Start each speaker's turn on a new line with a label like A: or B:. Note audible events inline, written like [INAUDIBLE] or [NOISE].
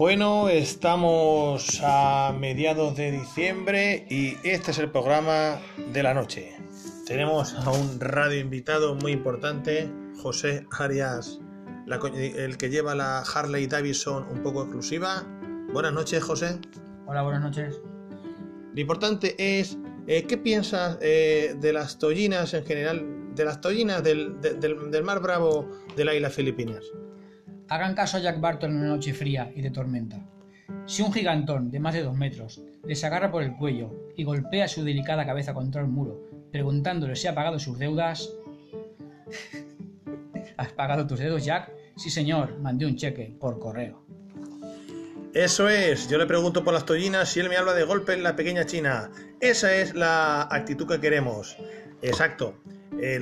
A: Bueno, estamos a mediados de diciembre y este es el programa de la noche. Tenemos a un radio invitado muy importante, José Arias, el que lleva la Harley Davidson un poco exclusiva. Buenas noches, José.
B: Hola, buenas noches.
A: Lo importante es, eh, ¿qué piensas eh, de las tollinas en general, de las tollinas del, del Mar Bravo de las Islas Filipinas?
B: Hagan caso a Jack Barton en una noche fría y de tormenta. Si un gigantón de más de dos metros les agarra por el cuello y golpea su delicada cabeza contra el muro, preguntándole si ha pagado sus deudas. [LAUGHS] ¿Has pagado tus dedos, Jack? Sí, señor, mandé un cheque por correo.
A: Eso es, yo le pregunto por las tollinas y él me habla de golpe en la pequeña China. Esa es la actitud que queremos. Exacto. Eh,